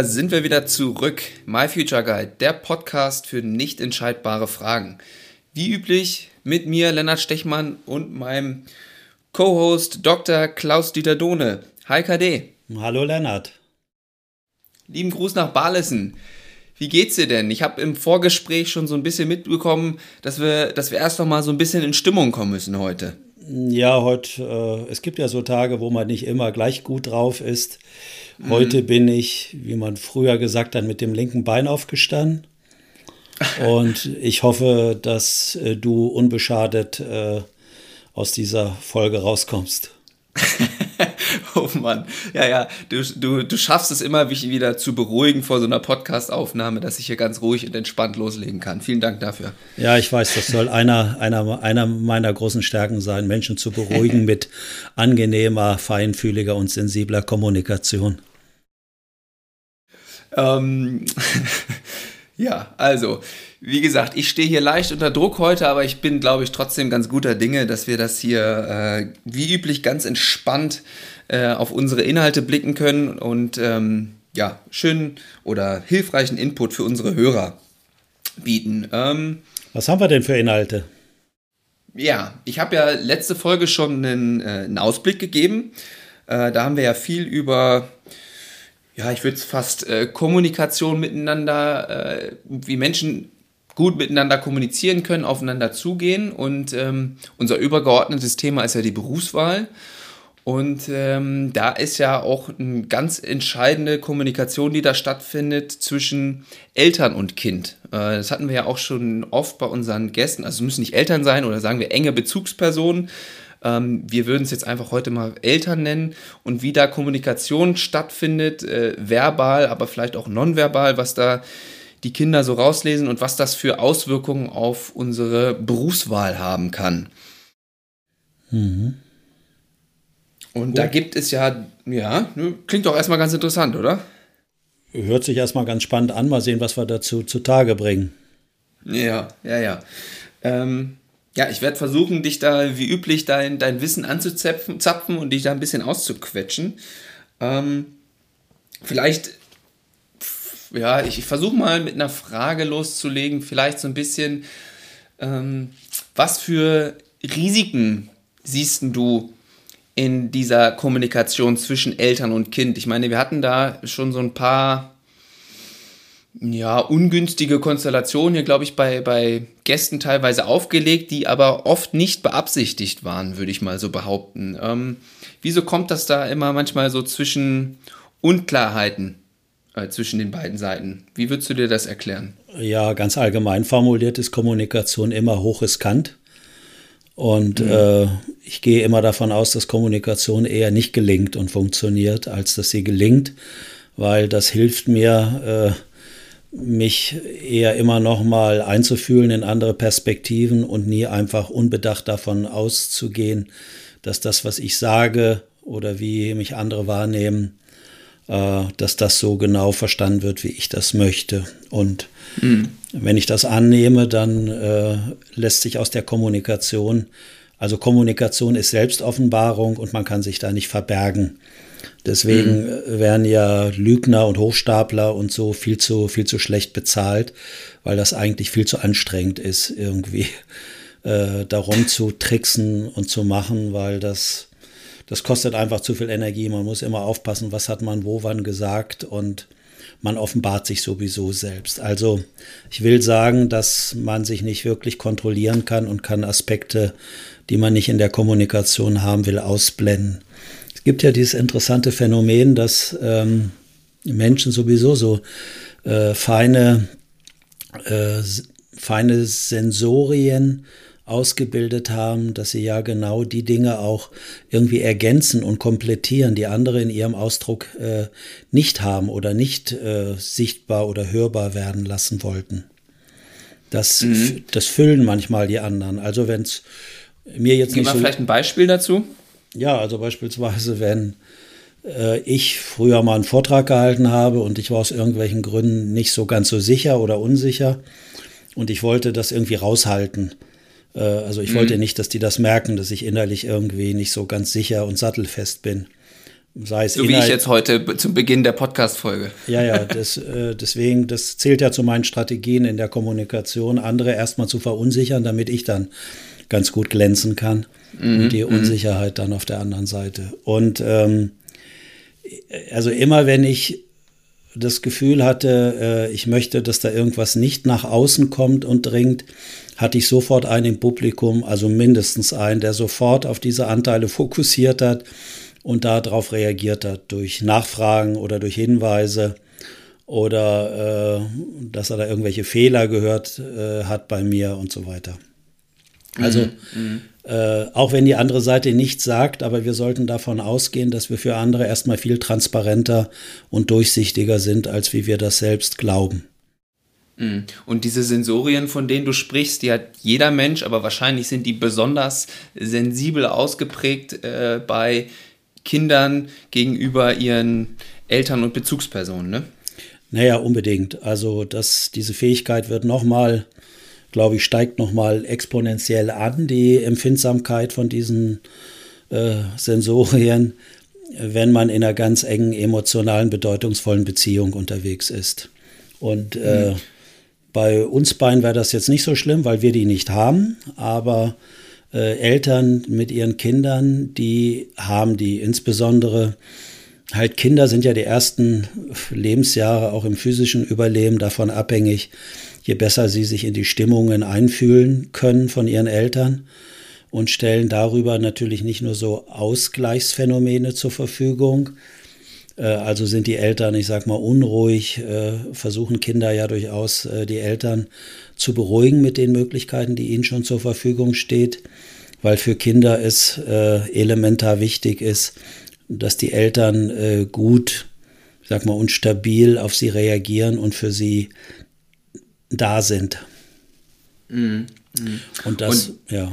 Da sind wir wieder zurück. My Future Guide, der Podcast für nicht entscheidbare Fragen. Wie üblich mit mir, Lennart Stechmann, und meinem Co-Host Dr. Klaus-Dieter Dohne. Hi KD. Hallo Lennart. Lieben Gruß nach Barlissen. Wie geht's dir denn? Ich habe im Vorgespräch schon so ein bisschen mitbekommen, dass wir, dass wir erst noch mal so ein bisschen in Stimmung kommen müssen heute. Ja, heute, äh, es gibt ja so Tage, wo man nicht immer gleich gut drauf ist. Heute mhm. bin ich, wie man früher gesagt hat, mit dem linken Bein aufgestanden. Und ich hoffe, dass äh, du unbeschadet äh, aus dieser Folge rauskommst. oh Mann. Ja, ja, du, du, du schaffst es immer, mich wieder zu beruhigen vor so einer Podcast-Aufnahme, dass ich hier ganz ruhig und entspannt loslegen kann. Vielen Dank dafür. Ja, ich weiß, das soll einer, einer, einer meiner großen Stärken sein, Menschen zu beruhigen mit angenehmer, feinfühliger und sensibler Kommunikation. Ähm, ja, also, wie gesagt, ich stehe hier leicht unter Druck heute, aber ich bin, glaube ich, trotzdem ganz guter Dinge, dass wir das hier äh, wie üblich ganz entspannt äh, auf unsere Inhalte blicken können und ähm, ja, schönen oder hilfreichen Input für unsere Hörer bieten. Ähm, Was haben wir denn für Inhalte? Ja, ich habe ja letzte Folge schon einen, äh, einen Ausblick gegeben. Äh, da haben wir ja viel über ja, ich würde es fast äh, Kommunikation miteinander, äh, wie Menschen gut miteinander kommunizieren können, aufeinander zugehen. Und ähm, unser übergeordnetes Thema ist ja die Berufswahl. Und ähm, da ist ja auch eine ganz entscheidende Kommunikation, die da stattfindet zwischen Eltern und Kind. Äh, das hatten wir ja auch schon oft bei unseren Gästen. Also müssen nicht Eltern sein oder sagen wir enge Bezugspersonen. Ähm, wir würden es jetzt einfach heute mal Eltern nennen und wie da Kommunikation stattfindet, äh, verbal, aber vielleicht auch nonverbal, was da die Kinder so rauslesen und was das für Auswirkungen auf unsere Berufswahl haben kann. Mhm. Und Gut. da gibt es ja, ja, ne, klingt doch erstmal ganz interessant, oder? Hört sich erstmal ganz spannend an. Mal sehen, was wir dazu zutage bringen. Ja, ja, ja. Ähm, ja, ich werde versuchen, dich da wie üblich dein, dein Wissen anzuzapfen zapfen und dich da ein bisschen auszuquetschen. Ähm, vielleicht, ja, ich, ich versuche mal mit einer Frage loszulegen, vielleicht so ein bisschen, ähm, was für Risiken siehst du in dieser Kommunikation zwischen Eltern und Kind? Ich meine, wir hatten da schon so ein paar ja, ungünstige Konstellationen hier, glaube ich, bei, bei Gästen teilweise aufgelegt, die aber oft nicht beabsichtigt waren, würde ich mal so behaupten. Ähm, wieso kommt das da immer manchmal so zwischen Unklarheiten äh, zwischen den beiden Seiten? Wie würdest du dir das erklären? Ja, ganz allgemein formuliert ist Kommunikation immer hochriskant. Und mhm. äh, ich gehe immer davon aus, dass Kommunikation eher nicht gelingt und funktioniert, als dass sie gelingt, weil das hilft mir, äh, mich eher immer noch mal einzufühlen in andere Perspektiven und nie einfach unbedacht davon auszugehen, dass das, was ich sage oder wie mich andere wahrnehmen, äh, dass das so genau verstanden wird, wie ich das möchte. Und mhm. wenn ich das annehme, dann äh, lässt sich aus der Kommunikation, also Kommunikation ist Selbstoffenbarung und man kann sich da nicht verbergen. Deswegen mhm. werden ja Lügner und Hochstapler und so viel zu, viel zu schlecht bezahlt, weil das eigentlich viel zu anstrengend ist, irgendwie äh, darum zu tricksen und zu machen, weil das, das kostet einfach zu viel Energie. Man muss immer aufpassen, was hat man wo wann gesagt und man offenbart sich sowieso selbst. Also ich will sagen, dass man sich nicht wirklich kontrollieren kann und kann Aspekte, die man nicht in der Kommunikation haben will, ausblenden. Es gibt ja dieses interessante Phänomen, dass ähm, Menschen sowieso so äh, feine, äh, feine Sensorien ausgebildet haben, dass sie ja genau die Dinge auch irgendwie ergänzen und komplettieren, die andere in ihrem Ausdruck äh, nicht haben oder nicht äh, sichtbar oder hörbar werden lassen wollten. Das, mhm. das füllen manchmal die anderen. Also wenn es mir jetzt Gib nicht mal so vielleicht ein Beispiel dazu. Ja, also beispielsweise, wenn äh, ich früher mal einen Vortrag gehalten habe und ich war aus irgendwelchen Gründen nicht so ganz so sicher oder unsicher und ich wollte das irgendwie raushalten. Äh, also ich mhm. wollte nicht, dass die das merken, dass ich innerlich irgendwie nicht so ganz sicher und sattelfest bin. sei es so wie ich jetzt heute zum Beginn der Podcast-Folge. Ja, ja, das, äh, deswegen, das zählt ja zu meinen Strategien in der Kommunikation, andere erstmal zu verunsichern, damit ich dann ganz gut glänzen kann mhm, und die mhm. Unsicherheit dann auf der anderen Seite. Und ähm, also immer wenn ich das Gefühl hatte, äh, ich möchte, dass da irgendwas nicht nach außen kommt und dringt, hatte ich sofort einen im Publikum, also mindestens einen, der sofort auf diese Anteile fokussiert hat und darauf reagiert hat durch Nachfragen oder durch Hinweise oder äh, dass er da irgendwelche Fehler gehört äh, hat bei mir und so weiter. Also mhm. äh, auch wenn die andere Seite nichts sagt, aber wir sollten davon ausgehen, dass wir für andere erstmal viel transparenter und durchsichtiger sind, als wie wir das selbst glauben. Mhm. Und diese Sensorien, von denen du sprichst, die hat jeder Mensch, aber wahrscheinlich sind die besonders sensibel ausgeprägt äh, bei Kindern gegenüber ihren Eltern und Bezugspersonen, ne? Naja, unbedingt. Also das, diese Fähigkeit wird nochmal, glaube ich, steigt nochmal exponentiell an, die Empfindsamkeit von diesen äh, Sensorien, wenn man in einer ganz engen, emotionalen, bedeutungsvollen Beziehung unterwegs ist. Und äh, mhm. bei uns beiden wäre das jetzt nicht so schlimm, weil wir die nicht haben, aber äh, Eltern mit ihren Kindern, die haben die insbesondere halt Kinder sind ja die ersten Lebensjahre auch im physischen Überleben davon abhängig, je besser sie sich in die Stimmungen einfühlen können von ihren Eltern und stellen darüber natürlich nicht nur so Ausgleichsphänomene zur Verfügung, äh, also sind die Eltern, ich sag mal, unruhig, äh, versuchen Kinder ja durchaus äh, die Eltern zu beruhigen mit den Möglichkeiten, die ihnen schon zur Verfügung steht, weil für Kinder es elementar wichtig ist, dass die Eltern gut, ich sag mal, und stabil auf sie reagieren und für sie da sind. Mhm. Mhm. Und das, und ja.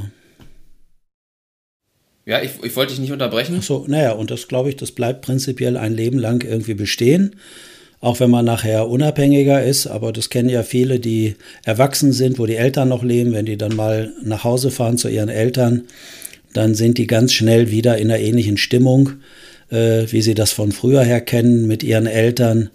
Ja, ich, ich wollte dich nicht unterbrechen. Ach so, naja, und das glaube ich, das bleibt prinzipiell ein Leben lang irgendwie bestehen. Auch wenn man nachher unabhängiger ist, aber das kennen ja viele, die erwachsen sind, wo die Eltern noch leben, wenn die dann mal nach Hause fahren zu ihren Eltern, dann sind die ganz schnell wieder in einer ähnlichen Stimmung, äh, wie sie das von früher her kennen, mit ihren Eltern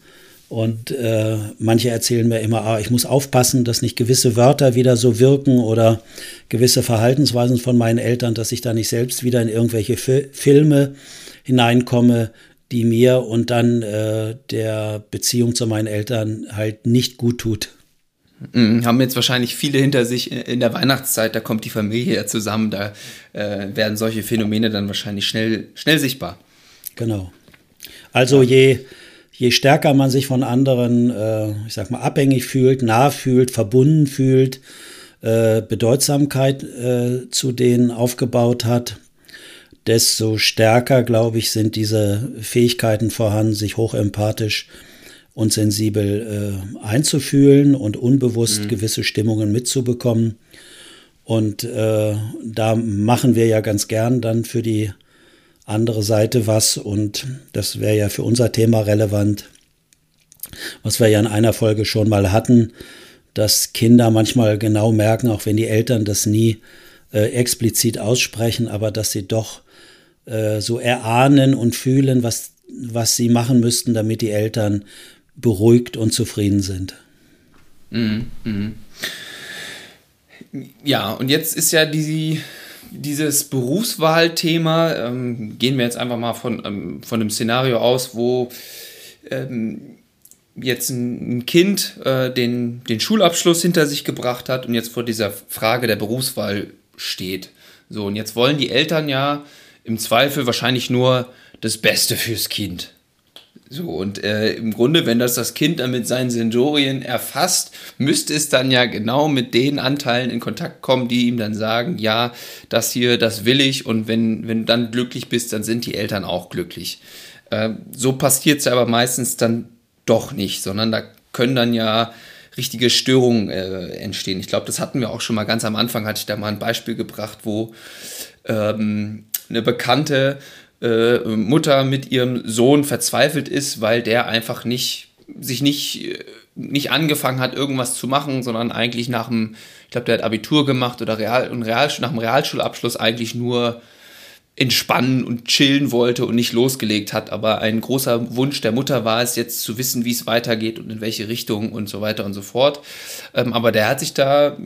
und äh, manche erzählen mir immer, ah, ich muss aufpassen, dass nicht gewisse Wörter wieder so wirken oder gewisse Verhaltensweisen von meinen Eltern, dass ich da nicht selbst wieder in irgendwelche Fi Filme hineinkomme, die mir und dann äh, der Beziehung zu meinen Eltern halt nicht gut tut. Mhm, haben jetzt wahrscheinlich viele hinter sich in der Weihnachtszeit, da kommt die Familie ja zusammen, da äh, werden solche Phänomene dann wahrscheinlich schnell, schnell sichtbar. Genau. Also je je stärker man sich von anderen, äh, ich sag mal, abhängig fühlt, nah fühlt, verbunden fühlt, äh, Bedeutsamkeit äh, zu denen aufgebaut hat, desto stärker, glaube ich, sind diese Fähigkeiten vorhanden, sich hochempathisch und sensibel äh, einzufühlen und unbewusst mhm. gewisse Stimmungen mitzubekommen. Und äh, da machen wir ja ganz gern dann für die andere Seite was und das wäre ja für unser Thema relevant, was wir ja in einer Folge schon mal hatten, dass Kinder manchmal genau merken, auch wenn die Eltern das nie äh, explizit aussprechen, aber dass sie doch äh, so erahnen und fühlen, was, was sie machen müssten, damit die Eltern beruhigt und zufrieden sind. Mhm, mh. Ja, und jetzt ist ja die, dieses Berufswahlthema, ähm, gehen wir jetzt einfach mal von, ähm, von einem Szenario aus, wo ähm, jetzt ein, ein Kind äh, den, den Schulabschluss hinter sich gebracht hat und jetzt vor dieser Frage der Berufswahl steht. So, und jetzt wollen die Eltern ja im Zweifel wahrscheinlich nur das Beste fürs Kind. So, und äh, im Grunde, wenn das das Kind dann mit seinen Sensorien erfasst, müsste es dann ja genau mit den Anteilen in Kontakt kommen, die ihm dann sagen, ja, das hier, das will ich und wenn, wenn du dann glücklich bist, dann sind die Eltern auch glücklich. Äh, so passiert es aber meistens dann doch nicht, sondern da können dann ja richtige Störungen äh, entstehen. Ich glaube, das hatten wir auch schon mal ganz am Anfang, hatte ich da mal ein Beispiel gebracht, wo ähm, eine Bekannte äh, Mutter mit ihrem Sohn verzweifelt ist, weil der einfach nicht sich nicht, äh, nicht angefangen hat, irgendwas zu machen, sondern eigentlich nach dem, ich glaube, der hat Abitur gemacht oder Real, und Real, nach dem Realschulabschluss eigentlich nur entspannen und chillen wollte und nicht losgelegt hat. Aber ein großer Wunsch der Mutter war es, jetzt zu wissen, wie es weitergeht und in welche Richtung und so weiter und so fort. Ähm, aber der hat sich da,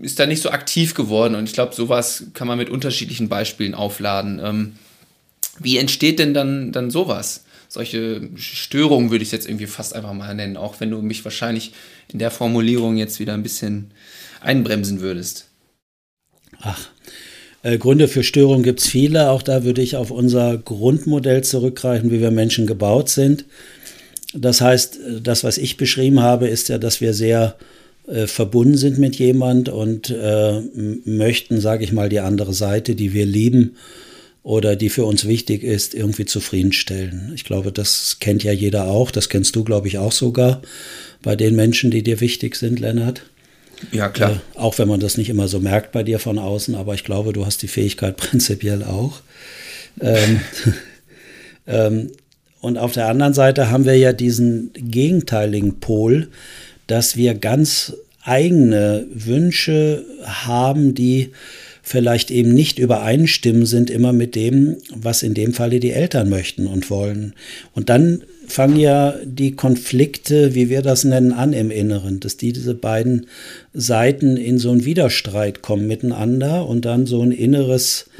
ist da nicht so aktiv geworden und ich glaube, sowas kann man mit unterschiedlichen Beispielen aufladen. Ähm, wie entsteht denn dann, dann sowas? Solche Störungen würde ich jetzt irgendwie fast einfach mal nennen, auch wenn du mich wahrscheinlich in der Formulierung jetzt wieder ein bisschen einbremsen würdest. Ach, äh, Gründe für Störungen gibt es viele. Auch da würde ich auf unser Grundmodell zurückgreifen, wie wir Menschen gebaut sind. Das heißt, das, was ich beschrieben habe, ist ja, dass wir sehr äh, verbunden sind mit jemand und äh, möchten, sage ich mal, die andere Seite, die wir lieben oder die für uns wichtig ist, irgendwie zufriedenstellen. Ich glaube, das kennt ja jeder auch. Das kennst du, glaube ich, auch sogar bei den Menschen, die dir wichtig sind, Lennart. Ja, klar. Äh, auch wenn man das nicht immer so merkt bei dir von außen, aber ich glaube, du hast die Fähigkeit prinzipiell auch. Ähm, ähm, und auf der anderen Seite haben wir ja diesen gegenteiligen Pol, dass wir ganz eigene Wünsche haben, die vielleicht eben nicht übereinstimmen sind immer mit dem, was in dem Falle die Eltern möchten und wollen. Und dann fangen ja die Konflikte, wie wir das nennen, an im Inneren, dass die, diese beiden Seiten in so einen Widerstreit kommen miteinander und dann so ein inneres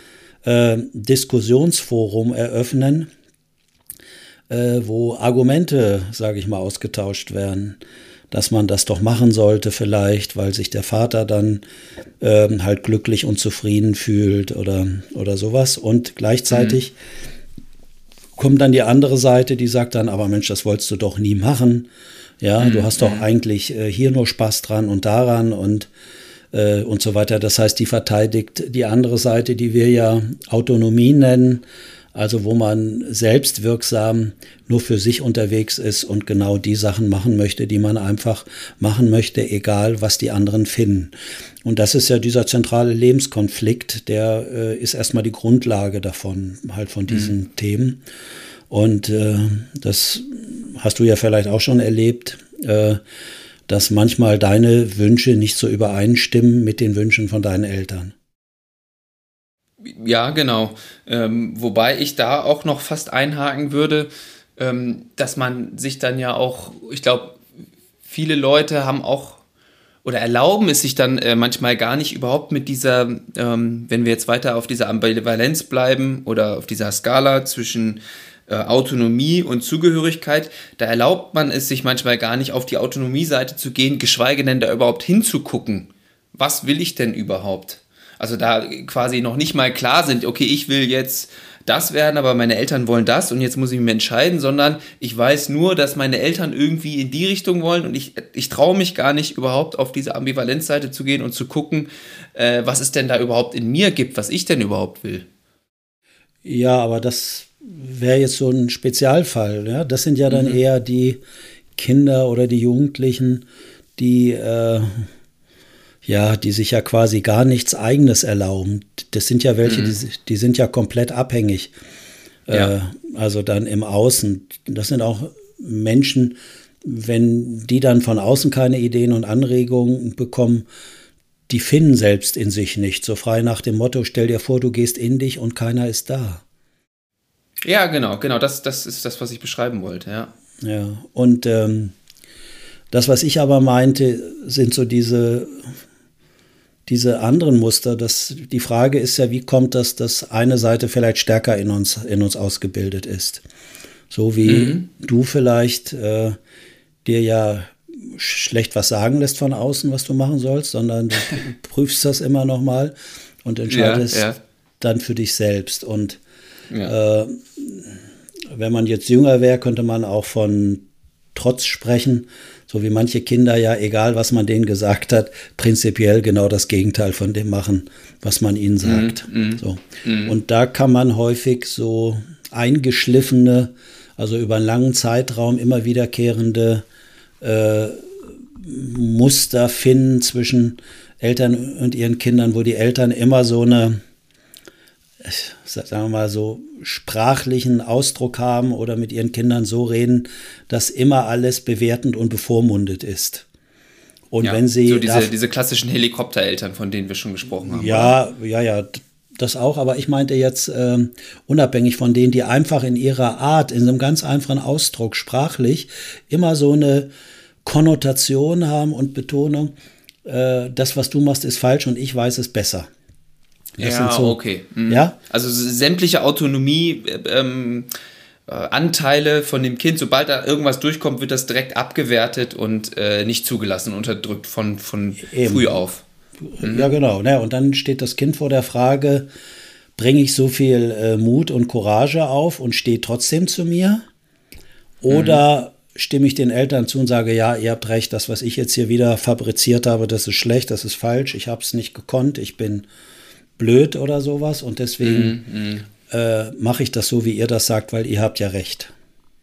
äh, Diskussionsforum eröffnen, äh, wo Argumente, sage ich mal, ausgetauscht werden dass man das doch machen sollte vielleicht, weil sich der Vater dann ähm, halt glücklich und zufrieden fühlt oder, oder sowas. Und gleichzeitig mhm kommt dann die andere Seite, die sagt dann, aber Mensch, das wolltest du doch nie machen. Ja, mhm. du hast doch eigentlich äh, hier nur Spaß dran und daran und äh, und so weiter. Das heißt, die verteidigt die andere Seite, die wir ja Autonomie nennen, also wo man selbstwirksam nur für sich unterwegs ist und genau die Sachen machen möchte, die man einfach machen möchte, egal was die anderen finden. Und das ist ja dieser zentrale Lebenskonflikt, der äh, ist erstmal die Grundlage davon, halt von diesen mhm. Themen. Und äh, das hast du ja vielleicht auch schon erlebt, äh, dass manchmal deine Wünsche nicht so übereinstimmen mit den Wünschen von deinen Eltern. Ja, genau. Ähm, wobei ich da auch noch fast einhaken würde, ähm, dass man sich dann ja auch, ich glaube, viele Leute haben auch oder erlauben es sich dann äh, manchmal gar nicht überhaupt mit dieser, ähm, wenn wir jetzt weiter auf dieser Ambivalenz bleiben oder auf dieser Skala zwischen äh, Autonomie und Zugehörigkeit, da erlaubt man es sich manchmal gar nicht auf die Autonomie-Seite zu gehen, geschweige denn da überhaupt hinzugucken. Was will ich denn überhaupt? Also da quasi noch nicht mal klar sind, okay, ich will jetzt das werden, aber meine Eltern wollen das und jetzt muss ich mich entscheiden, sondern ich weiß nur, dass meine Eltern irgendwie in die Richtung wollen und ich, ich traue mich gar nicht überhaupt auf diese Ambivalenzseite zu gehen und zu gucken, äh, was es denn da überhaupt in mir gibt, was ich denn überhaupt will. Ja, aber das wäre jetzt so ein Spezialfall. Ja? Das sind ja dann mhm. eher die Kinder oder die Jugendlichen, die äh, ja, die sich ja quasi gar nichts Eigenes erlauben. Das sind ja welche, mhm. die, die, sind ja komplett abhängig. Ja. Äh, also dann im Außen. Das sind auch Menschen, wenn die dann von außen keine Ideen und Anregungen bekommen, die finden selbst in sich nicht. So frei nach dem Motto, stell dir vor, du gehst in dich und keiner ist da. Ja, genau, genau, das, das ist das, was ich beschreiben wollte, ja. Ja, und ähm, das, was ich aber meinte, sind so diese diese anderen Muster, das, die Frage ist ja, wie kommt das, dass eine Seite vielleicht stärker in uns, in uns ausgebildet ist? So wie mhm. du vielleicht äh, dir ja schlecht was sagen lässt von außen, was du machen sollst, sondern du prüfst das immer noch mal und entscheidest ja, ja. dann für dich selbst. Und ja. äh, wenn man jetzt jünger wäre, könnte man auch von Trotz sprechen so wie manche Kinder ja, egal was man denen gesagt hat, prinzipiell genau das Gegenteil von dem machen, was man ihnen sagt. Mm, mm, so. Mm. Und da kann man häufig so eingeschliffene, also über einen langen Zeitraum immer wiederkehrende äh, Muster finden zwischen Eltern und ihren Kindern, wo die Eltern immer so eine sagen wir mal so, sprachlichen Ausdruck haben oder mit ihren Kindern so reden, dass immer alles bewertend und bevormundet ist. Und ja, wenn sie. So diese, diese klassischen Helikoptereltern, von denen wir schon gesprochen haben. Ja, oder? ja, ja. das auch, aber ich meinte jetzt äh, unabhängig von denen, die einfach in ihrer Art, in einem ganz einfachen Ausdruck sprachlich immer so eine Konnotation haben und Betonung, äh, das, was du machst, ist falsch und ich weiß es besser. Ja, so, okay. Mhm. Ja? Also sämtliche Autonomie, ähm, äh, Anteile von dem Kind, sobald da irgendwas durchkommt, wird das direkt abgewertet und äh, nicht zugelassen, unterdrückt von, von früh auf. Mhm. Ja, genau. Ne? Und dann steht das Kind vor der Frage, bringe ich so viel äh, Mut und Courage auf und stehe trotzdem zu mir? Oder mhm. stimme ich den Eltern zu und sage, ja, ihr habt recht, das, was ich jetzt hier wieder fabriziert habe, das ist schlecht, das ist falsch, ich habe es nicht gekonnt, ich bin blöd oder sowas und deswegen mhm. mhm. äh, mache ich das so, wie ihr das sagt, weil ihr habt ja recht.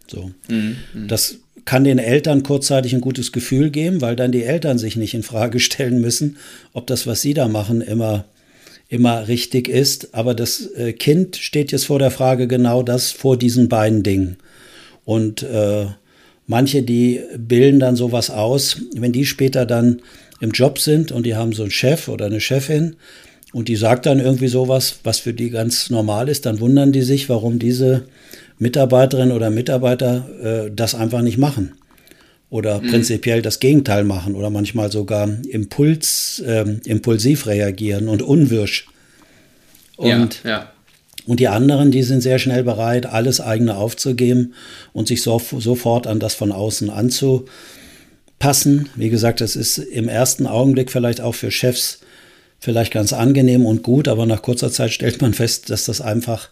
So. Mhm. Das kann den Eltern kurzzeitig ein gutes Gefühl geben, weil dann die Eltern sich nicht in Frage stellen müssen, ob das, was sie da machen, immer, immer richtig ist. Aber das äh, Kind steht jetzt vor der Frage genau das vor diesen beiden Dingen. Und äh, manche, die bilden dann sowas aus, wenn die später dann im Job sind und die haben so einen Chef oder eine Chefin und die sagt dann irgendwie sowas, was für die ganz normal ist, dann wundern die sich, warum diese Mitarbeiterin oder Mitarbeiter äh, das einfach nicht machen. Oder mhm. prinzipiell das Gegenteil machen oder manchmal sogar Impuls, äh, impulsiv reagieren und unwirsch. Und, ja, ja. und die anderen, die sind sehr schnell bereit, alles eigene aufzugeben und sich so, sofort an das von außen anzupassen. Wie gesagt, das ist im ersten Augenblick vielleicht auch für Chefs vielleicht ganz angenehm und gut, aber nach kurzer Zeit stellt man fest, dass das einfach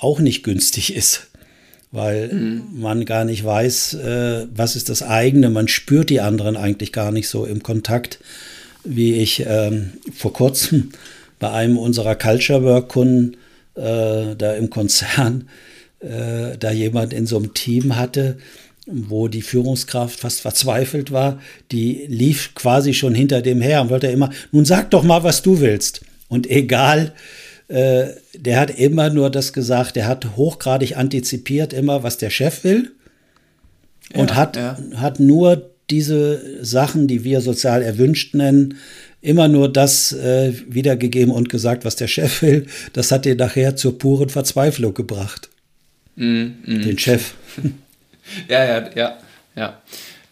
auch nicht günstig ist, weil mhm. man gar nicht weiß, äh, was ist das eigene. Man spürt die anderen eigentlich gar nicht so im Kontakt, wie ich ähm, vor kurzem bei einem unserer Culture Work Kunden äh, da im Konzern äh, da jemand in so einem Team hatte, wo die Führungskraft fast verzweifelt war, die lief quasi schon hinter dem her und wollte immer, nun sag doch mal, was du willst. Und egal, äh, der hat immer nur das gesagt, der hat hochgradig antizipiert immer, was der Chef will und ja, hat, ja. hat nur diese Sachen, die wir sozial erwünscht nennen, immer nur das äh, wiedergegeben und gesagt, was der Chef will. Das hat ihn nachher zur puren Verzweiflung gebracht. Mm, mm. Den Chef. ja, ja, ja, ja.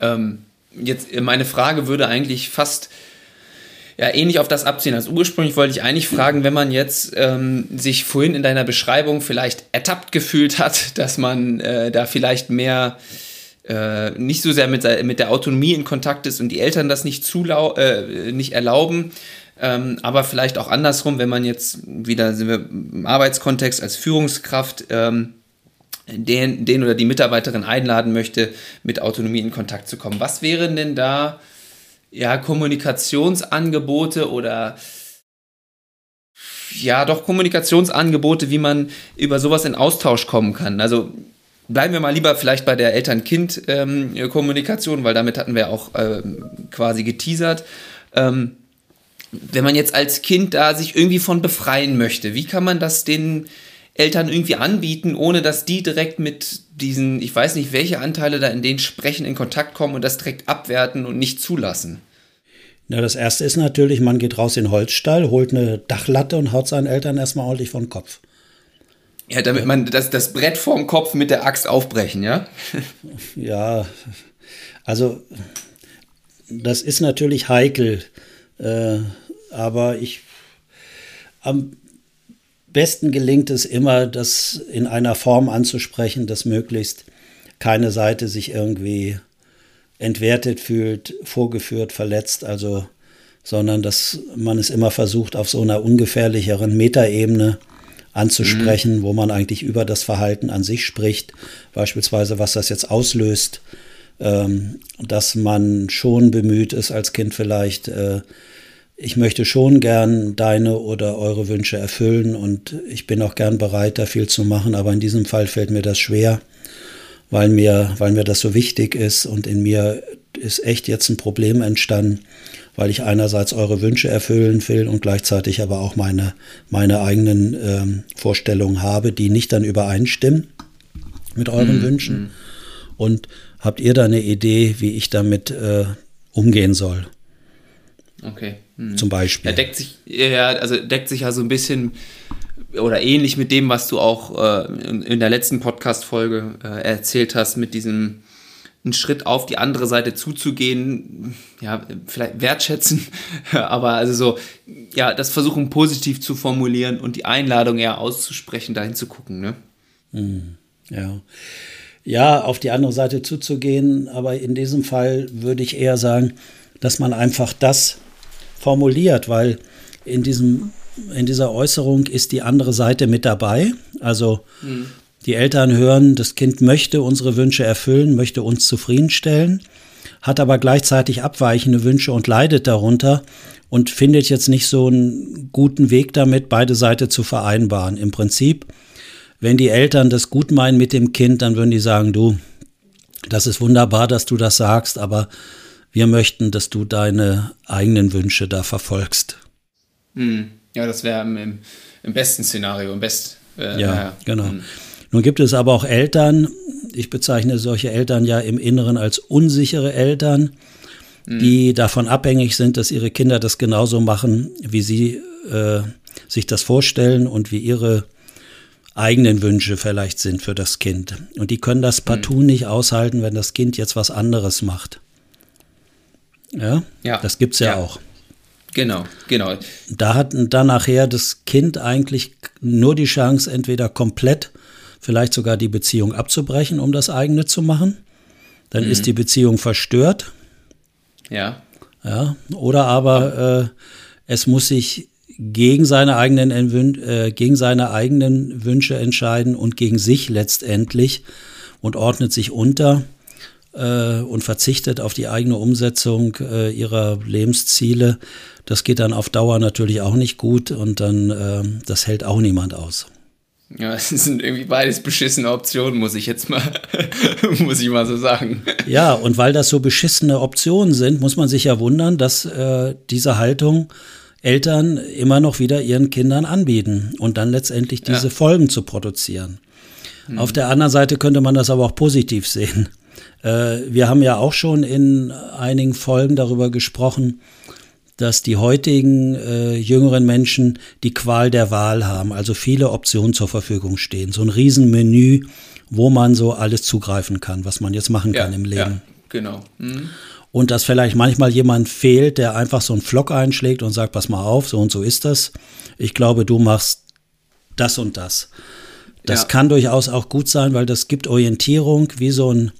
Ähm, jetzt, meine Frage würde eigentlich fast ja ähnlich auf das abziehen. Also ursprünglich wollte ich eigentlich fragen, wenn man jetzt ähm, sich vorhin in deiner Beschreibung vielleicht ertappt gefühlt hat, dass man äh, da vielleicht mehr äh, nicht so sehr mit, mit der Autonomie in Kontakt ist und die Eltern das nicht, zulau äh, nicht erlauben, ähm, aber vielleicht auch andersrum, wenn man jetzt wieder sind wir im Arbeitskontext als Führungskraft ähm, den, den oder die Mitarbeiterin einladen möchte, mit Autonomie in Kontakt zu kommen. Was wären denn da ja, Kommunikationsangebote oder ja, doch Kommunikationsangebote, wie man über sowas in Austausch kommen kann. Also bleiben wir mal lieber vielleicht bei der Eltern-Kind-Kommunikation, ähm, weil damit hatten wir auch ähm, quasi geteasert. Ähm, wenn man jetzt als Kind da sich irgendwie von befreien möchte, wie kann man das den Eltern irgendwie anbieten, ohne dass die direkt mit diesen, ich weiß nicht, welche Anteile da in denen sprechen, in Kontakt kommen und das direkt abwerten und nicht zulassen? Na, das erste ist natürlich, man geht raus in den Holzstall, holt eine Dachlatte und haut seinen Eltern erstmal ordentlich vor den Kopf. Ja, damit man das, das Brett vorm Kopf mit der Axt aufbrechen, ja? ja, also das ist natürlich heikel, äh, aber ich am besten gelingt es immer, das in einer Form anzusprechen, dass möglichst keine Seite sich irgendwie entwertet fühlt, vorgeführt, verletzt, also sondern dass man es immer versucht, auf so einer ungefährlicheren Metaebene anzusprechen, mhm. wo man eigentlich über das Verhalten an sich spricht, beispielsweise was das jetzt auslöst, ähm, dass man schon bemüht ist als Kind vielleicht, äh, ich möchte schon gern deine oder eure Wünsche erfüllen und ich bin auch gern bereit, da viel zu machen, aber in diesem Fall fällt mir das schwer, weil mir, weil mir das so wichtig ist und in mir ist echt jetzt ein Problem entstanden, weil ich einerseits eure Wünsche erfüllen will und gleichzeitig aber auch meine, meine eigenen ähm, Vorstellungen habe, die nicht dann übereinstimmen mit euren mhm. Wünschen. Mhm. Und habt ihr da eine Idee, wie ich damit äh, umgehen soll? Okay. Mhm. Zum Beispiel. Er deckt sich, ja, also deckt sich ja so ein bisschen oder ähnlich mit dem, was du auch äh, in, der letzten Podcast-Folge äh, erzählt hast, mit diesem einen Schritt auf die andere Seite zuzugehen, ja, vielleicht wertschätzen, aber also so, ja, das versuchen positiv zu formulieren und die Einladung eher auszusprechen, dahin zu gucken, ne? Mhm. Ja. Ja, auf die andere Seite zuzugehen, aber in diesem Fall würde ich eher sagen, dass man einfach das formuliert, weil in diesem in dieser Äußerung ist die andere Seite mit dabei. Also mhm. die Eltern hören, das Kind möchte unsere Wünsche erfüllen, möchte uns zufriedenstellen, hat aber gleichzeitig abweichende Wünsche und leidet darunter und findet jetzt nicht so einen guten Weg damit, beide Seiten zu vereinbaren. Im Prinzip, wenn die Eltern das gut meinen mit dem Kind, dann würden die sagen, du, das ist wunderbar, dass du das sagst, aber wir möchten, dass du deine eigenen Wünsche da verfolgst. Hm. Ja, das wäre im, im, besten Szenario, im Best. Äh, ja, naja. genau. Hm. Nun gibt es aber auch Eltern, ich bezeichne solche Eltern ja im Inneren als unsichere Eltern, hm. die davon abhängig sind, dass ihre Kinder das genauso machen, wie sie äh, sich das vorstellen und wie ihre eigenen Wünsche vielleicht sind für das Kind. Und die können das partout hm. nicht aushalten, wenn das Kind jetzt was anderes macht. Ja, ja. das gibt es ja, ja, auch. Genau, genau. Da hat dann nachher das Kind eigentlich nur die Chance, entweder komplett, vielleicht sogar die Beziehung abzubrechen, um das eigene zu machen. Dann mhm. ist die Beziehung verstört. Ja. Ja. Oder aber äh, es muss sich gegen seine eigenen äh, gegen seine eigenen Wünsche entscheiden und gegen sich letztendlich und ordnet sich unter äh, und verzichtet auf die eigene Umsetzung äh, ihrer Lebensziele das geht dann auf Dauer natürlich auch nicht gut und dann, äh, das hält auch niemand aus. Ja, es sind irgendwie beides beschissene Optionen, muss ich jetzt mal, muss ich mal so sagen. Ja, und weil das so beschissene Optionen sind, muss man sich ja wundern, dass äh, diese Haltung Eltern immer noch wieder ihren Kindern anbieten und dann letztendlich diese ja. Folgen zu produzieren. Mhm. Auf der anderen Seite könnte man das aber auch positiv sehen. Äh, wir haben ja auch schon in einigen Folgen darüber gesprochen, dass die heutigen äh, jüngeren Menschen die Qual der Wahl haben, also viele Optionen zur Verfügung stehen. So ein Riesenmenü, wo man so alles zugreifen kann, was man jetzt machen kann ja, im Leben. Ja, genau. Mhm. Und dass vielleicht manchmal jemand fehlt, der einfach so einen Flock einschlägt und sagt, pass mal auf, so und so ist das. Ich glaube, du machst das und das. Das ja. kann durchaus auch gut sein, weil das gibt Orientierung, wie so ein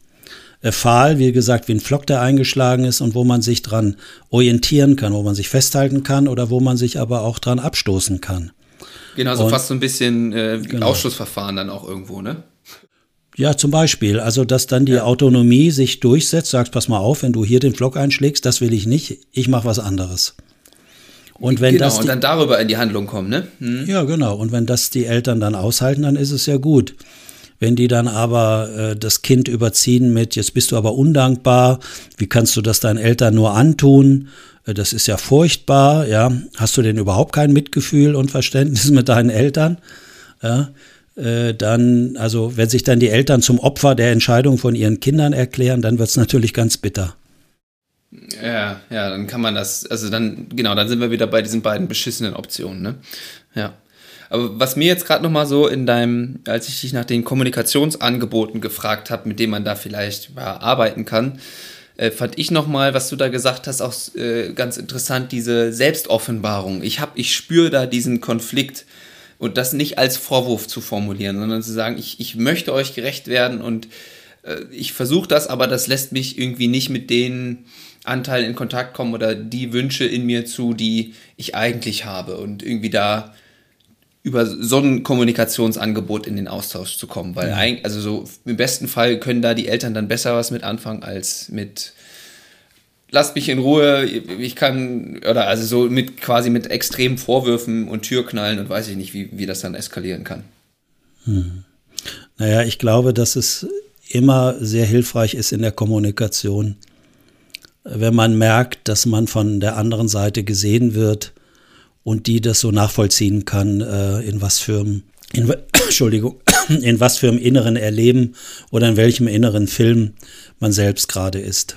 äh, Pfahl, wie gesagt, wie ein Flock, der eingeschlagen ist und wo man sich dran orientieren kann, wo man sich festhalten kann oder wo man sich aber auch dran abstoßen kann. Genau, so und, fast so ein bisschen äh, genau. Ausschussverfahren dann auch irgendwo, ne? Ja, zum Beispiel. Also, dass dann die ja. Autonomie sich durchsetzt, sagst, pass mal auf, wenn du hier den Flock einschlägst, das will ich nicht, ich mache was anderes. Und wenn genau, das die, und dann darüber in die Handlung kommen, ne? Hm. Ja, genau. Und wenn das die Eltern dann aushalten, dann ist es ja gut. Wenn die dann aber äh, das Kind überziehen mit, jetzt bist du aber undankbar, wie kannst du das deinen Eltern nur antun? Äh, das ist ja furchtbar, ja. Hast du denn überhaupt kein Mitgefühl und Verständnis mit deinen Eltern? Ja, äh, dann, also wenn sich dann die Eltern zum Opfer der Entscheidung von ihren Kindern erklären, dann wird es natürlich ganz bitter. Ja, ja, dann kann man das, also dann, genau, dann sind wir wieder bei diesen beiden beschissenen Optionen, ne? Ja. Aber was mir jetzt gerade nochmal so in deinem, als ich dich nach den Kommunikationsangeboten gefragt habe, mit denen man da vielleicht ja, arbeiten kann, äh, fand ich nochmal, was du da gesagt hast, auch äh, ganz interessant, diese Selbstoffenbarung. Ich habe, ich spüre da diesen Konflikt und das nicht als Vorwurf zu formulieren, sondern zu sagen, ich, ich möchte euch gerecht werden und äh, ich versuche das, aber das lässt mich irgendwie nicht mit den Anteilen in Kontakt kommen oder die Wünsche in mir zu, die ich eigentlich habe und irgendwie da über so ein Kommunikationsangebot in den Austausch zu kommen, weil ja. eigentlich, also so im besten Fall können da die Eltern dann besser was mit anfangen als mit lasst mich in Ruhe, ich kann, oder also so mit quasi mit extremen Vorwürfen und Türknallen und weiß ich nicht, wie, wie das dann eskalieren kann. Hm. Naja, ich glaube, dass es immer sehr hilfreich ist in der Kommunikation, wenn man merkt, dass man von der anderen Seite gesehen wird und die das so nachvollziehen kann, äh, in was für einem, in, Entschuldigung, in was für einem inneren Erleben oder in welchem inneren Film man selbst gerade ist.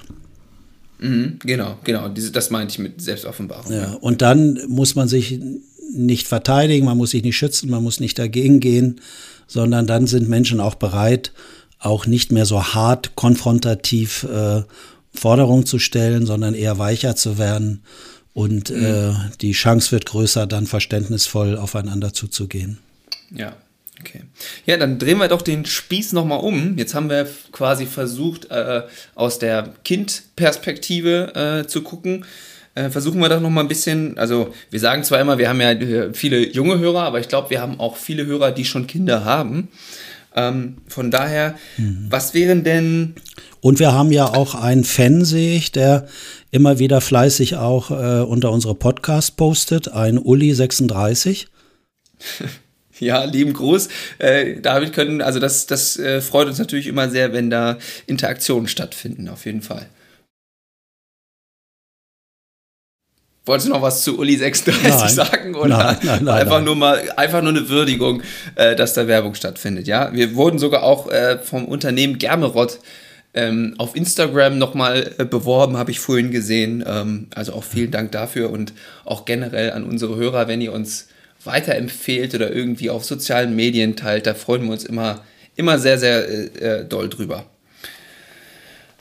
Mhm, genau, genau. Diese, das meinte ich mit Selbstoffenbarung. Ja, und dann muss man sich nicht verteidigen, man muss sich nicht schützen, man muss nicht dagegen gehen, sondern dann sind Menschen auch bereit, auch nicht mehr so hart konfrontativ äh, Forderungen zu stellen, sondern eher weicher zu werden. Und mhm. äh, die Chance wird größer, dann verständnisvoll aufeinander zuzugehen. Ja, okay. Ja, dann drehen wir doch den Spieß nochmal um. Jetzt haben wir quasi versucht, äh, aus der Kindperspektive äh, zu gucken. Äh, versuchen wir doch nochmal ein bisschen, also wir sagen zwar immer, wir haben ja äh, viele junge Hörer, aber ich glaube, wir haben auch viele Hörer, die schon Kinder haben. Ähm, von daher, mhm. was wären denn. Und wir haben ja auch einen Fan, sehe ich, der immer wieder fleißig auch äh, unter unsere Podcast postet, ein Uli36. Ja, lieben Gruß. Äh, David können, also das, das äh, freut uns natürlich immer sehr, wenn da Interaktionen stattfinden, auf jeden Fall. Wolltest du noch was zu Uli 36 nein. sagen? Oder nein, nein, nein, einfach nur mal, einfach nur eine Würdigung, äh, dass da Werbung stattfindet, ja? Wir wurden sogar auch äh, vom Unternehmen Germerott ähm, auf Instagram nochmal äh, beworben, habe ich vorhin gesehen. Ähm, also auch vielen Dank dafür und auch generell an unsere Hörer, wenn ihr uns weiterempfehlt oder irgendwie auf sozialen Medien teilt, da freuen wir uns immer, immer sehr, sehr äh, äh doll drüber.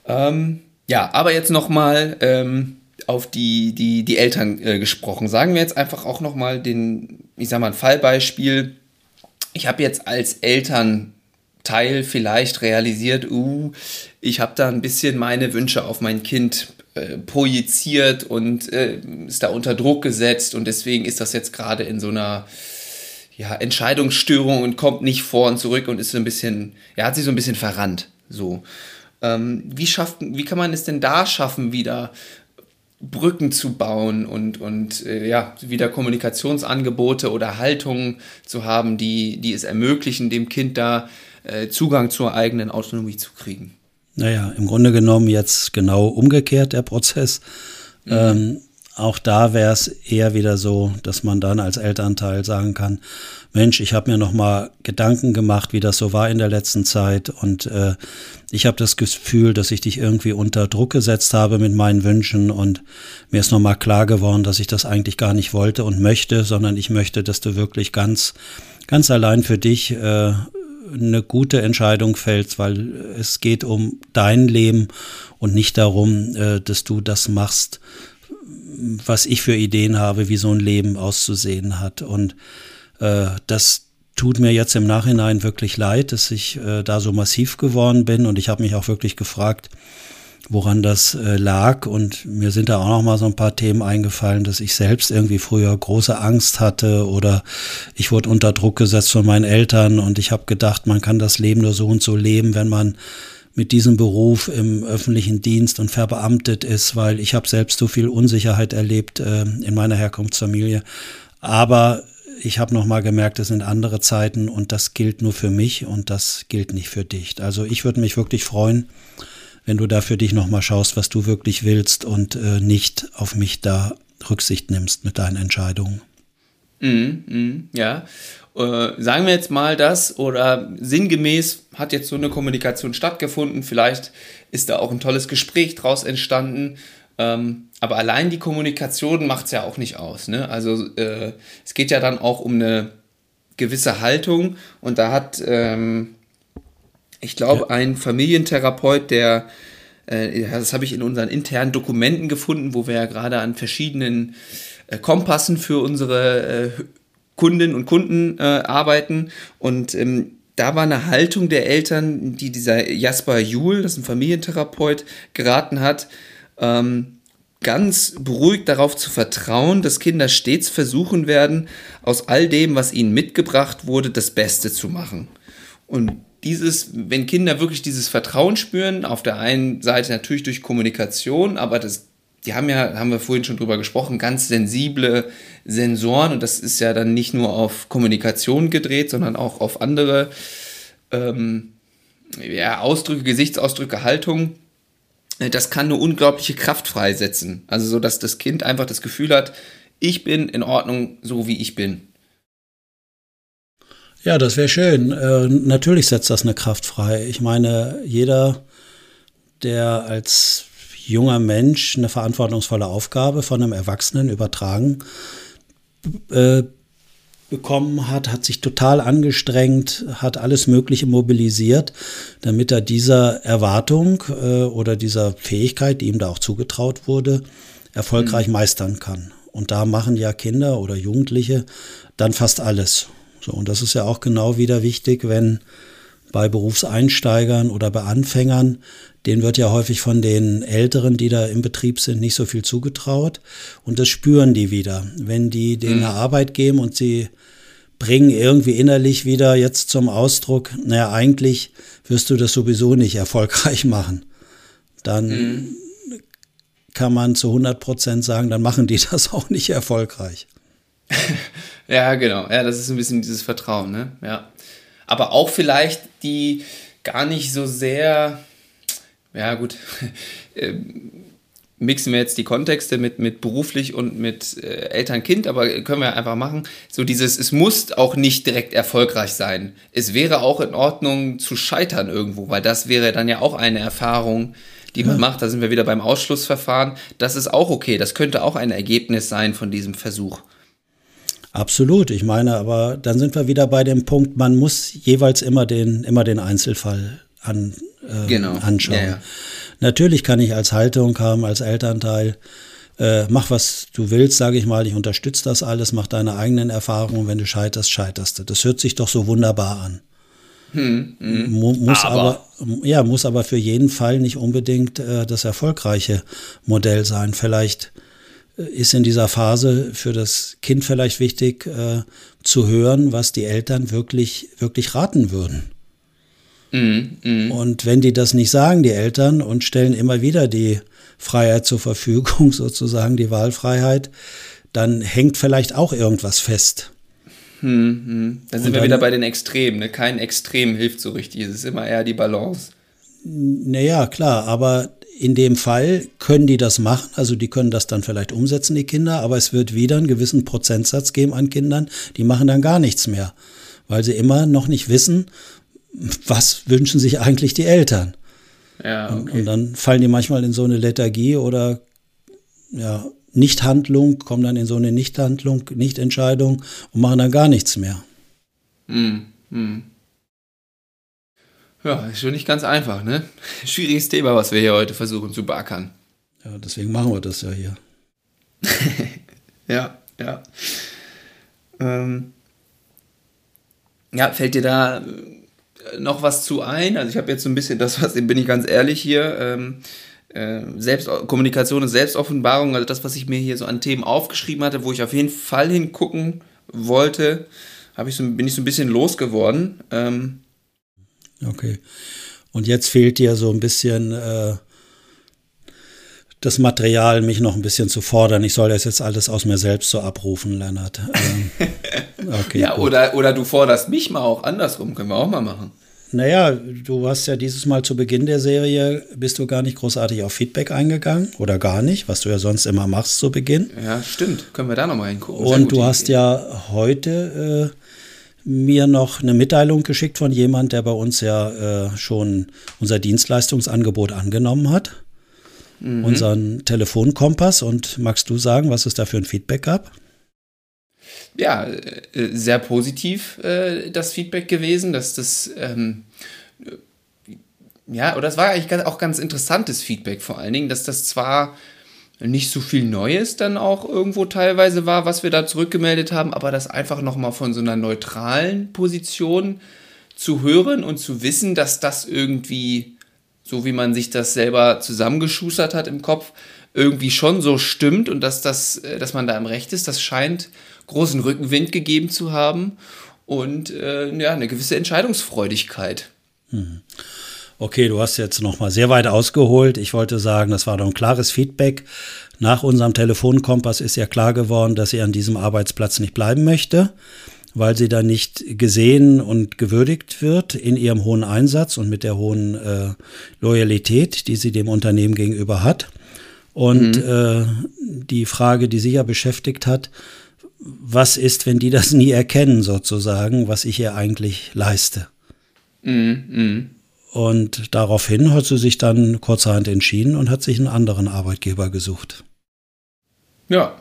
Ähm, ja, aber jetzt nochmal ähm, auf die, die, die Eltern äh, gesprochen. Sagen wir jetzt einfach auch nochmal den, ich sag mal, ein Fallbeispiel. Ich habe jetzt als Elternteil vielleicht realisiert, uh, ich habe da ein bisschen meine Wünsche auf mein Kind äh, projiziert und äh, ist da unter Druck gesetzt und deswegen ist das jetzt gerade in so einer ja, Entscheidungsstörung und kommt nicht vor und zurück und ist so ein bisschen, ja, hat sich so ein bisschen verrannt. So. Ähm, wie, schafft, wie kann man es denn da schaffen, wieder Brücken zu bauen und, und äh, ja, wieder Kommunikationsangebote oder Haltungen zu haben, die, die es ermöglichen, dem Kind da äh, Zugang zur eigenen Autonomie zu kriegen. Naja, im Grunde genommen jetzt genau umgekehrt der Prozess. Mhm. Ähm, auch da wäre es eher wieder so, dass man dann als Elternteil sagen kann, Mensch, ich habe mir noch mal Gedanken gemacht, wie das so war in der letzten Zeit und äh, ich habe das Gefühl, dass ich dich irgendwie unter Druck gesetzt habe mit meinen Wünschen und mir ist noch mal klar geworden, dass ich das eigentlich gar nicht wollte und möchte, sondern ich möchte, dass du wirklich ganz ganz allein für dich äh, eine gute Entscheidung fällst, weil es geht um dein Leben und nicht darum, äh, dass du das machst, was ich für Ideen habe, wie so ein Leben auszusehen hat. Und äh, das tut mir jetzt im Nachhinein wirklich leid, dass ich äh, da so massiv geworden bin. Und ich habe mich auch wirklich gefragt, woran das äh, lag. Und mir sind da auch noch mal so ein paar Themen eingefallen, dass ich selbst irgendwie früher große Angst hatte oder ich wurde unter Druck gesetzt von meinen Eltern und ich habe gedacht, man kann das Leben nur so und so leben, wenn man mit diesem Beruf im öffentlichen Dienst und verbeamtet ist, weil ich habe selbst so viel Unsicherheit erlebt äh, in meiner Herkunftsfamilie. Aber ich habe noch mal gemerkt, es sind andere Zeiten und das gilt nur für mich und das gilt nicht für dich. Also ich würde mich wirklich freuen, wenn du da für dich noch mal schaust, was du wirklich willst und äh, nicht auf mich da Rücksicht nimmst mit deinen Entscheidungen. Mm, mm, ja. Äh, sagen wir jetzt mal das oder sinngemäß hat jetzt so eine Kommunikation stattgefunden. Vielleicht ist da auch ein tolles Gespräch draus entstanden. Ähm, aber allein die Kommunikation macht es ja auch nicht aus. Ne? Also äh, es geht ja dann auch um eine gewisse Haltung und da hat, ähm, ich glaube, ja. ein Familientherapeut, der äh, das habe ich in unseren internen Dokumenten gefunden, wo wir ja gerade an verschiedenen äh, Kompassen für unsere äh, Kundinnen und Kunden äh, arbeiten. Und ähm, da war eine Haltung der Eltern, die dieser Jasper Juhl, das ist ein Familientherapeut, geraten hat, ähm, ganz beruhigt darauf zu vertrauen, dass Kinder stets versuchen werden, aus all dem, was ihnen mitgebracht wurde, das Beste zu machen. Und dieses, wenn Kinder wirklich dieses Vertrauen spüren, auf der einen Seite natürlich durch Kommunikation, aber das die haben ja, haben wir vorhin schon drüber gesprochen, ganz sensible Sensoren und das ist ja dann nicht nur auf Kommunikation gedreht, sondern auch auf andere ähm, ja, Ausdrücke, Gesichtsausdrücke, Haltung. Das kann eine unglaubliche Kraft freisetzen. Also so, dass das Kind einfach das Gefühl hat, ich bin in Ordnung, so wie ich bin. Ja, das wäre schön. Äh, natürlich setzt das eine Kraft frei. Ich meine, jeder, der als junger Mensch eine verantwortungsvolle Aufgabe von einem Erwachsenen übertragen äh, bekommen hat, hat sich total angestrengt, hat alles Mögliche mobilisiert, damit er dieser Erwartung äh, oder dieser Fähigkeit, die ihm da auch zugetraut wurde, erfolgreich mhm. meistern kann. Und da machen ja Kinder oder Jugendliche dann fast alles. So, und das ist ja auch genau wieder wichtig, wenn bei Berufseinsteigern oder bei Anfängern, denen wird ja häufig von den Älteren, die da im Betrieb sind, nicht so viel zugetraut. Und das spüren die wieder. Wenn die denen eine mhm. Arbeit geben und sie bringen irgendwie innerlich wieder jetzt zum Ausdruck, naja, eigentlich wirst du das sowieso nicht erfolgreich machen. Dann mhm. kann man zu 100 Prozent sagen, dann machen die das auch nicht erfolgreich. ja, genau. Ja, das ist ein bisschen dieses Vertrauen, ne? Ja aber auch vielleicht die gar nicht so sehr, ja gut, äh, mixen wir jetzt die Kontexte mit, mit beruflich und mit äh, Eltern-Kind, aber können wir einfach machen. So dieses, es muss auch nicht direkt erfolgreich sein. Es wäre auch in Ordnung zu scheitern irgendwo, weil das wäre dann ja auch eine Erfahrung, die man ja. macht. Da sind wir wieder beim Ausschlussverfahren. Das ist auch okay. Das könnte auch ein Ergebnis sein von diesem Versuch. Absolut. Ich meine, aber dann sind wir wieder bei dem Punkt, man muss jeweils immer den, immer den Einzelfall an, äh, genau. anschauen. Ja, ja. Natürlich kann ich als Haltung haben, als Elternteil, äh, mach was du willst, sage ich mal, ich unterstütze das alles, mach deine eigenen Erfahrungen, wenn du scheiterst, scheiterst du. Das hört sich doch so wunderbar an. Hm, hm. Muss aber. aber. ja, muss aber für jeden Fall nicht unbedingt äh, das erfolgreiche Modell sein. Vielleicht ist in dieser Phase für das Kind vielleicht wichtig äh, zu hören, was die Eltern wirklich, wirklich raten würden. Mm, mm. Und wenn die das nicht sagen, die Eltern, und stellen immer wieder die Freiheit zur Verfügung, sozusagen die Wahlfreiheit, dann hängt vielleicht auch irgendwas fest. Hm, hm. Dann sind und wir dann, wieder bei den Extremen. Ne? Kein Extrem hilft so richtig. Es ist immer eher die Balance. Naja, klar, aber in dem Fall können die das machen, also die können das dann vielleicht umsetzen, die Kinder, aber es wird wieder einen gewissen Prozentsatz geben an Kindern, die machen dann gar nichts mehr, weil sie immer noch nicht wissen, was wünschen sich eigentlich die Eltern. Ja, okay. und, und dann fallen die manchmal in so eine Lethargie oder ja, Nichthandlung, kommen dann in so eine Nichthandlung, Nichtentscheidung und machen dann gar nichts mehr. Mm, mm. Ja, ist schon nicht ganz einfach, ne? Schwieriges Thema, was wir hier heute versuchen zu beackern. Ja, deswegen machen wir das ja hier. ja, ja. Ähm, ja, fällt dir da äh, noch was zu ein? Also ich habe jetzt so ein bisschen das, was bin ich ganz ehrlich hier. Ähm, äh, Selbst, Kommunikation und Selbstoffenbarung, also das, was ich mir hier so an Themen aufgeschrieben hatte, wo ich auf jeden Fall hingucken wollte, ich so, bin ich so ein bisschen losgeworden. Ähm, Okay. Und jetzt fehlt dir so ein bisschen äh, das Material, mich noch ein bisschen zu fordern. Ich soll das jetzt alles aus mir selbst so abrufen, Lennart. Ähm, okay, ja, oder, oder du forderst mich mal auch andersrum, können wir auch mal machen. Naja, du hast ja dieses Mal zu Beginn der Serie, bist du gar nicht großartig auf Feedback eingegangen oder gar nicht, was du ja sonst immer machst zu Beginn. Ja, stimmt. Können wir da nochmal hingucken. Und du hast Idee. ja heute äh, mir noch eine Mitteilung geschickt von jemand, der bei uns ja äh, schon unser Dienstleistungsangebot angenommen hat. Mhm. Unseren Telefonkompass. Und magst du sagen, was es da für ein Feedback gab? Ja, äh, sehr positiv äh, das Feedback gewesen, dass das ähm, ja, oder das war eigentlich auch ganz interessantes Feedback vor allen Dingen, dass das zwar nicht so viel Neues dann auch irgendwo teilweise war, was wir da zurückgemeldet haben, aber das einfach nochmal von so einer neutralen Position zu hören und zu wissen, dass das irgendwie, so wie man sich das selber zusammengeschustert hat im Kopf, irgendwie schon so stimmt und dass, das, äh, dass man da im Recht ist, das scheint großen Rückenwind gegeben zu haben und äh, ja, eine gewisse Entscheidungsfreudigkeit. Mhm. Okay, du hast jetzt noch mal sehr weit ausgeholt. Ich wollte sagen, das war doch ein klares Feedback. Nach unserem Telefonkompass ist ja klar geworden, dass sie an diesem Arbeitsplatz nicht bleiben möchte, weil sie da nicht gesehen und gewürdigt wird in ihrem hohen Einsatz und mit der hohen äh, Loyalität, die sie dem Unternehmen gegenüber hat. Und mhm. äh, die Frage, die sie ja beschäftigt hat, was ist, wenn die das nie erkennen, sozusagen, was ich hier eigentlich leiste? Mhm. Mhm. Und daraufhin hat sie sich dann kurzerhand entschieden und hat sich einen anderen Arbeitgeber gesucht. Ja.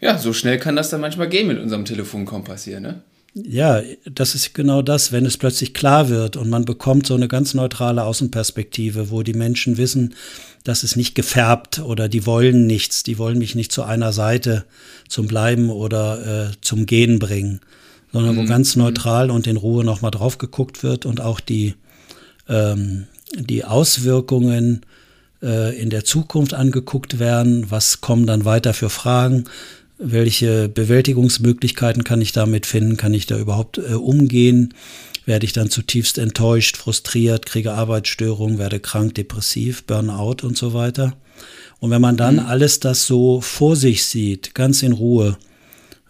Ja, so schnell kann das dann manchmal gehen mit unserem Telefonkompass hier, ne? Ja, das ist genau das, wenn es plötzlich klar wird und man bekommt so eine ganz neutrale Außenperspektive, wo die Menschen wissen, das ist nicht gefärbt oder die wollen nichts, die wollen mich nicht zu einer Seite zum Bleiben oder äh, zum Gehen bringen, sondern mhm. wo ganz neutral und in Ruhe nochmal drauf geguckt wird und auch die, ähm, die Auswirkungen äh, in der Zukunft angeguckt werden, was kommen dann weiter für Fragen, welche Bewältigungsmöglichkeiten kann ich damit finden? Kann ich da überhaupt äh, umgehen? Werde ich dann zutiefst enttäuscht, frustriert, kriege Arbeitsstörungen, werde krank, depressiv, Burnout und so weiter. Und wenn man dann mhm. alles das so vor sich sieht, ganz in Ruhe,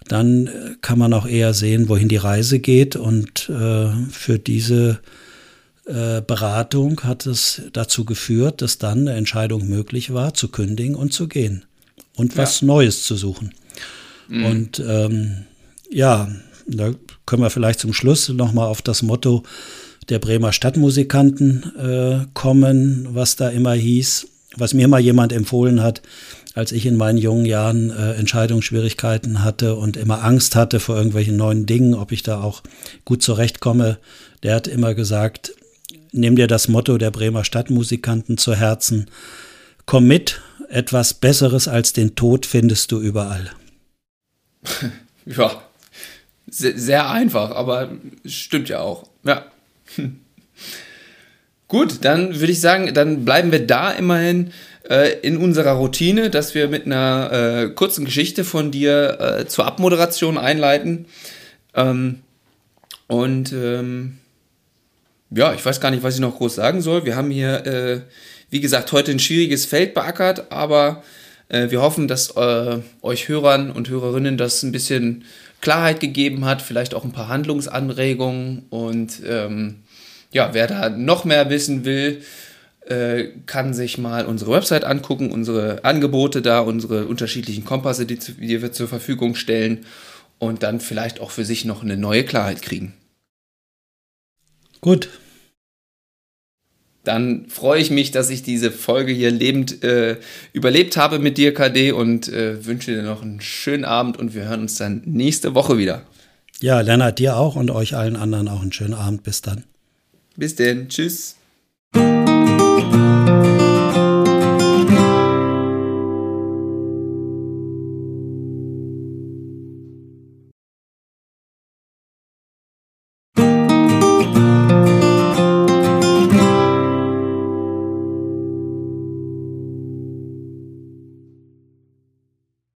dann äh, kann man auch eher sehen, wohin die Reise geht. Und äh, für diese äh, Beratung hat es dazu geführt, dass dann eine Entscheidung möglich war, zu kündigen und zu gehen und was ja. Neues zu suchen. Mhm. Und ähm, ja, da können wir vielleicht zum Schluss nochmal auf das Motto der Bremer Stadtmusikanten äh, kommen, was da immer hieß, was mir mal jemand empfohlen hat, als ich in meinen jungen Jahren äh, Entscheidungsschwierigkeiten hatte und immer Angst hatte vor irgendwelchen neuen Dingen, ob ich da auch gut zurechtkomme. Der hat immer gesagt, nimm dir das Motto der Bremer Stadtmusikanten zu Herzen, komm mit, etwas Besseres als den Tod findest du überall. ja, sehr, einfach, aber stimmt ja auch. Ja. Gut, dann würde ich sagen, dann bleiben wir da immerhin äh, in unserer Routine, dass wir mit einer äh, kurzen Geschichte von dir äh, zur Abmoderation einleiten. Ähm, und ähm, ja, ich weiß gar nicht, was ich noch groß sagen soll. Wir haben hier, äh, wie gesagt, heute ein schwieriges Feld beackert, aber äh, wir hoffen, dass äh, euch Hörern und Hörerinnen das ein bisschen Klarheit gegeben hat, vielleicht auch ein paar Handlungsanregungen. Und ähm, ja, wer da noch mehr wissen will, äh, kann sich mal unsere Website angucken, unsere Angebote da, unsere unterschiedlichen Kompasse, die, die wir zur Verfügung stellen und dann vielleicht auch für sich noch eine neue Klarheit kriegen. Gut, dann freue ich mich, dass ich diese Folge hier lebend äh, überlebt habe mit dir, KD, und äh, wünsche dir noch einen schönen Abend und wir hören uns dann nächste Woche wieder. Ja, Lennart, dir auch und euch allen anderen auch einen schönen Abend. Bis dann. Bis denn. Tschüss.